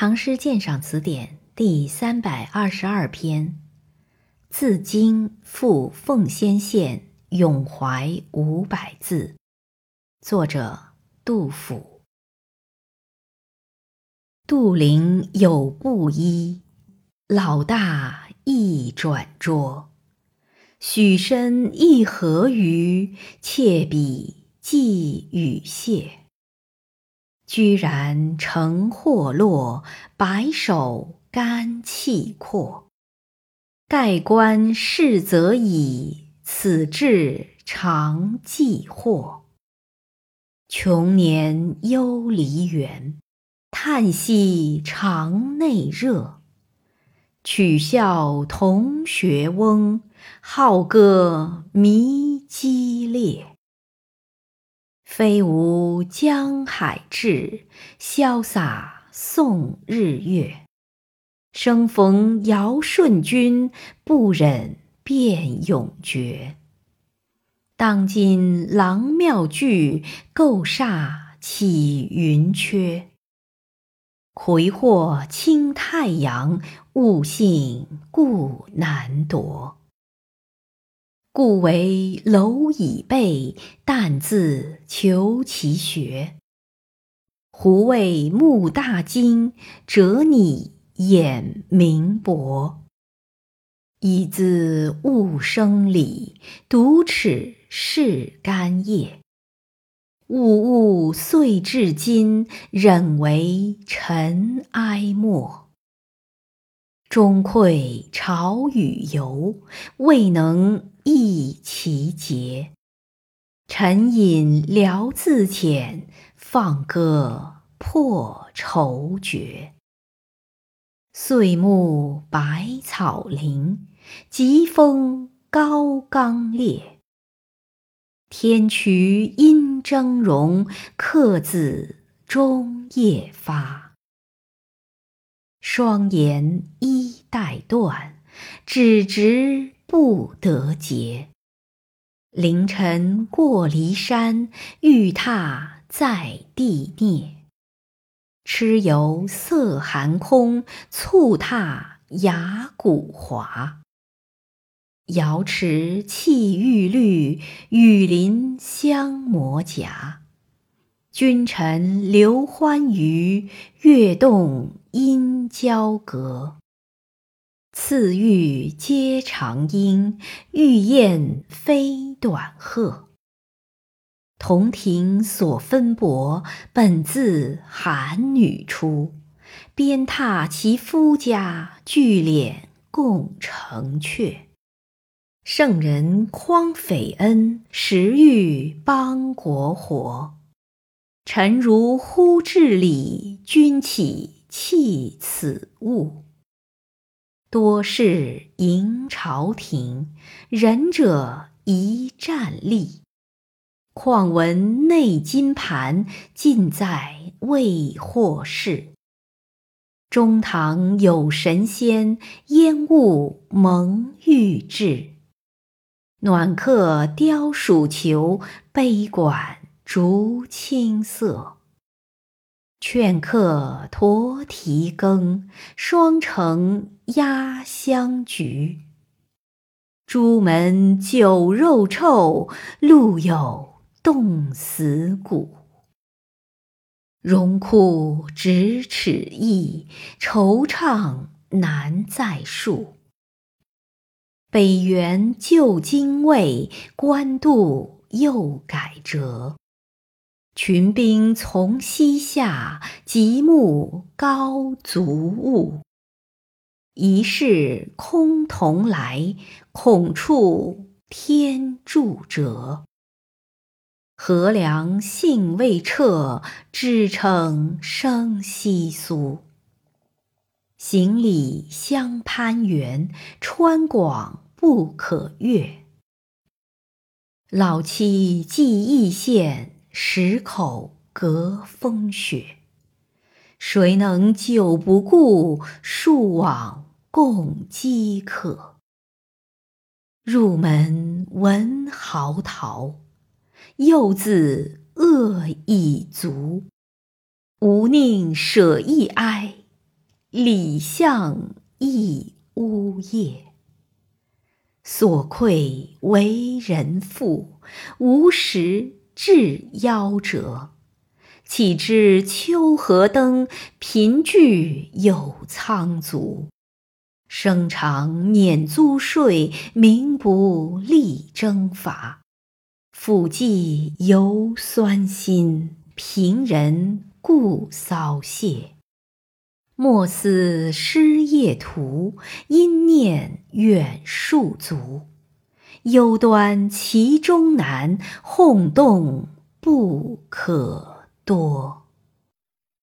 唐诗鉴赏词典》第三百二十二篇，自京赴奉先县咏怀五百字，作者杜甫。杜陵有布衣，老大亦转拙。许身一何余？妾比寄与谢。居然成祸落，白首甘气阔。盖棺事则已，此志常寄惑。穷年忧离原，叹息肠内热。取笑同学翁。好歌弥激烈，飞无江海志，潇洒送日月。生逢尧舜君，不忍便永绝。当今郎庙具，构煞起云阙。魁祸倾太阳，物性故难夺。故为蝼蚁辈，但自求其学。胡为目大睛，折你眼明薄。以自物生理，独齿是干叶。物物遂至今，忍为尘埃没。终愧朝与游，未能益其节。沉饮聊自遣，放歌破愁绝。岁暮百草零，疾风高冈裂。天衢阴峥嵘，客自中夜发。双言衣带断，指直不得结。凌晨过骊山，欲踏在地蹑。蚩尤塞寒空，蹴踏崖谷滑。瑶池泣玉绿，雨林香磨葭。君臣留欢娱，月动阴交阁。次玉皆长鹰，玉燕飞短鹤。铜庭所分帛，本自寒女出。鞭挞其夫家，聚敛共成阙。圣人匡匪恩，时欲邦国活。臣如呼至礼，君岂弃此物？多事迎朝廷，仁者宜战立。况闻内金盘，尽在未获事。中堂有神仙，烟雾蒙玉质。暖客雕鼠裘，杯管。竹青色，劝客沱蹄羹，双城压香菊。朱门酒肉臭，路有冻死骨。荣枯咫尺意，惆怅难再述。北原旧京卫，官渡又改折。群兵从西下，极目高足物。疑是空同来，恐触天柱折。何梁信未彻，只称生稀疏。行李相攀援，川广不可越。老妻寄异县。十口隔风雪，谁能久不顾？戍往共饥渴。入门闻嚎啕，幼子饿已足。吾宁舍一哀，礼相亦呜咽。所愧为人父，无时至夭折。岂知秋荷登，贫具有苍足。生常免租税，名不力征伐。抚济犹酸心，贫人故骚谢。莫思失业途，因念远戍卒。忧端其中难，哄动不可多。